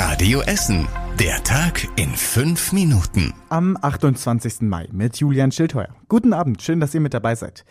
Radio Essen. Der Tag in fünf Minuten. Am 28. Mai mit Julian Schildheuer. Guten Abend, schön, dass ihr mit dabei seid.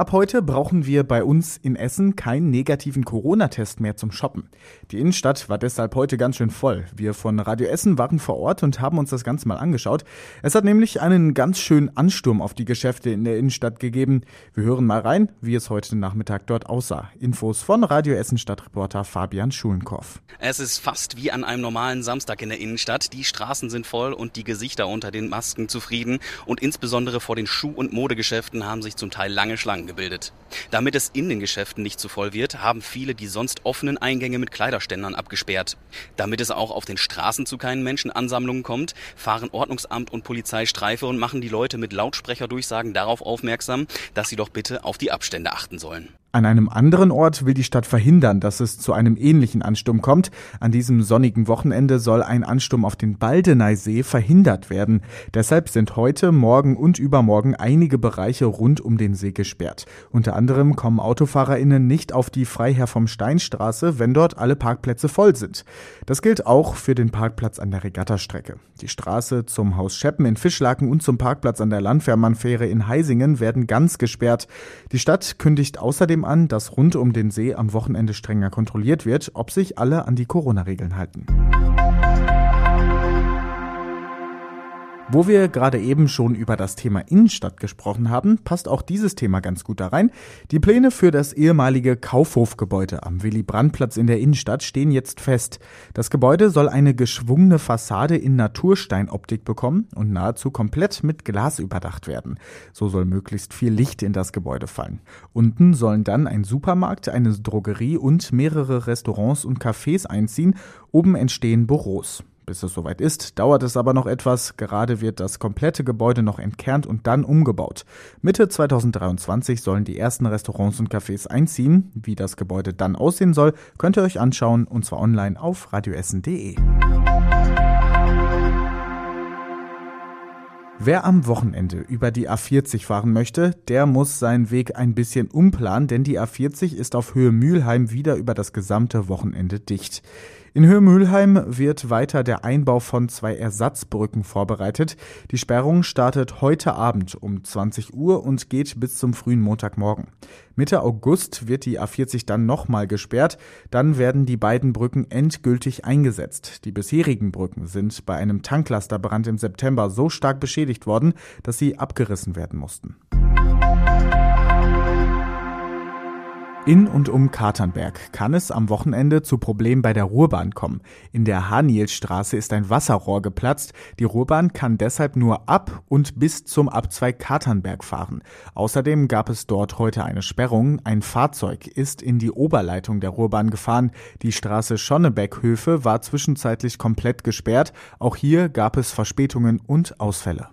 Ab heute brauchen wir bei uns in Essen keinen negativen Corona-Test mehr zum Shoppen. Die Innenstadt war deshalb heute ganz schön voll. Wir von Radio Essen waren vor Ort und haben uns das Ganze mal angeschaut. Es hat nämlich einen ganz schönen Ansturm auf die Geschäfte in der Innenstadt gegeben. Wir hören mal rein, wie es heute Nachmittag dort aussah. Infos von Radio Essen Stadtreporter Fabian Schulenkorf. Es ist fast wie an einem normalen Samstag in der Innenstadt. Die Straßen sind voll und die Gesichter unter den Masken zufrieden. Und insbesondere vor den Schuh- und Modegeschäften haben sich zum Teil lange Schlangen gebildet. Damit es in den Geschäften nicht zu voll wird, haben viele die sonst offenen Eingänge mit Kleiderständern abgesperrt. Damit es auch auf den Straßen zu keinen Menschenansammlungen kommt, fahren Ordnungsamt und Polizei Streife und machen die Leute mit Lautsprecherdurchsagen darauf aufmerksam, dass sie doch bitte auf die Abstände achten sollen. An einem anderen Ort will die Stadt verhindern, dass es zu einem ähnlichen Ansturm kommt. An diesem sonnigen Wochenende soll ein Ansturm auf den Baldeneysee verhindert werden. Deshalb sind heute, morgen und übermorgen einige Bereiche rund um den See gesperrt. Unter anderem kommen AutofahrerInnen nicht auf die Freiherr vom Steinstraße, wenn dort alle Parkplätze voll sind. Das gilt auch für den Parkplatz an der Regattastrecke. Die Straße zum Haus Scheppen in Fischlaken und zum Parkplatz an der Landwehrmannfähre in Heisingen werden ganz gesperrt. Die Stadt kündigt außerdem zudem an, dass rund um den See am Wochenende strenger kontrolliert wird, ob sich alle an die Corona-Regeln halten. Wo wir gerade eben schon über das Thema Innenstadt gesprochen haben, passt auch dieses Thema ganz gut da rein. Die Pläne für das ehemalige Kaufhofgebäude am Willy-Brandt-Platz in der Innenstadt stehen jetzt fest. Das Gebäude soll eine geschwungene Fassade in Natursteinoptik bekommen und nahezu komplett mit Glas überdacht werden. So soll möglichst viel Licht in das Gebäude fallen. Unten sollen dann ein Supermarkt, eine Drogerie und mehrere Restaurants und Cafés einziehen. Oben entstehen Büros. Bis es soweit ist, dauert es aber noch etwas. Gerade wird das komplette Gebäude noch entkernt und dann umgebaut. Mitte 2023 sollen die ersten Restaurants und Cafés einziehen. Wie das Gebäude dann aussehen soll, könnt ihr euch anschauen und zwar online auf radioessen.de. Wer am Wochenende über die A40 fahren möchte, der muss seinen Weg ein bisschen umplanen, denn die A40 ist auf Höhe Mülheim wieder über das gesamte Wochenende dicht. In Höhe Mülheim wird weiter der Einbau von zwei Ersatzbrücken vorbereitet. Die Sperrung startet heute Abend um 20 Uhr und geht bis zum frühen Montagmorgen. Mitte August wird die A40 dann nochmal gesperrt. Dann werden die beiden Brücken endgültig eingesetzt. Die bisherigen Brücken sind bei einem Tanklasterbrand im September so stark beschädigt worden, dass sie abgerissen werden mussten. In und um Katernberg kann es am Wochenende zu Problemen bei der Ruhrbahn kommen. In der Hanielstraße ist ein Wasserrohr geplatzt. Die Ruhrbahn kann deshalb nur ab und bis zum Abzweig Katernberg fahren. Außerdem gab es dort heute eine Sperrung. Ein Fahrzeug ist in die Oberleitung der Ruhrbahn gefahren. Die Straße Schonnebeckhöfe war zwischenzeitlich komplett gesperrt. Auch hier gab es Verspätungen und Ausfälle.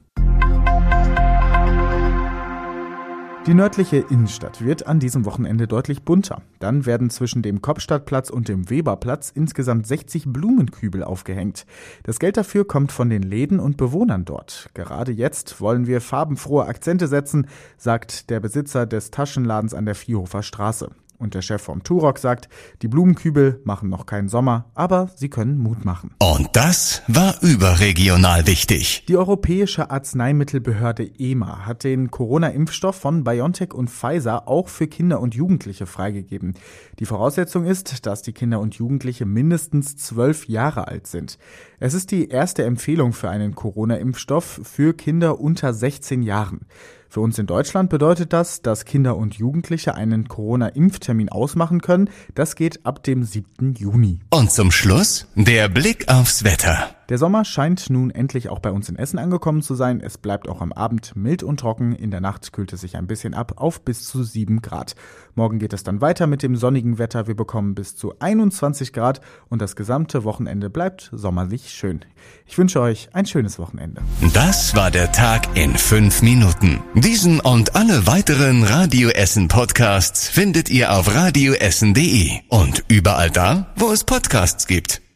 Die nördliche Innenstadt wird an diesem Wochenende deutlich bunter. Dann werden zwischen dem Kopstadtplatz und dem Weberplatz insgesamt 60 Blumenkübel aufgehängt. Das Geld dafür kommt von den Läden und Bewohnern dort. Gerade jetzt wollen wir farbenfrohe Akzente setzen, sagt der Besitzer des Taschenladens an der Viehhofer Straße. Und der Chef vom Turok sagt, die Blumenkübel machen noch keinen Sommer, aber sie können Mut machen. Und das war überregional wichtig. Die Europäische Arzneimittelbehörde EMA hat den Corona-Impfstoff von BioNTech und Pfizer auch für Kinder und Jugendliche freigegeben. Die Voraussetzung ist, dass die Kinder und Jugendliche mindestens zwölf Jahre alt sind. Es ist die erste Empfehlung für einen Corona-Impfstoff für Kinder unter 16 Jahren. Für uns in Deutschland bedeutet das, dass Kinder und Jugendliche einen Corona-Impftermin ausmachen können. Das geht ab dem 7. Juni. Und zum Schluss der Blick aufs Wetter. Der Sommer scheint nun endlich auch bei uns in Essen angekommen zu sein. Es bleibt auch am Abend mild und trocken. In der Nacht kühlt es sich ein bisschen ab auf bis zu 7 Grad. Morgen geht es dann weiter mit dem sonnigen Wetter. Wir bekommen bis zu 21 Grad und das gesamte Wochenende bleibt sommerlich schön. Ich wünsche euch ein schönes Wochenende. Das war der Tag in 5 Minuten. Diesen und alle weiteren Radio Essen Podcasts findet ihr auf radioessen.de und überall da, wo es Podcasts gibt.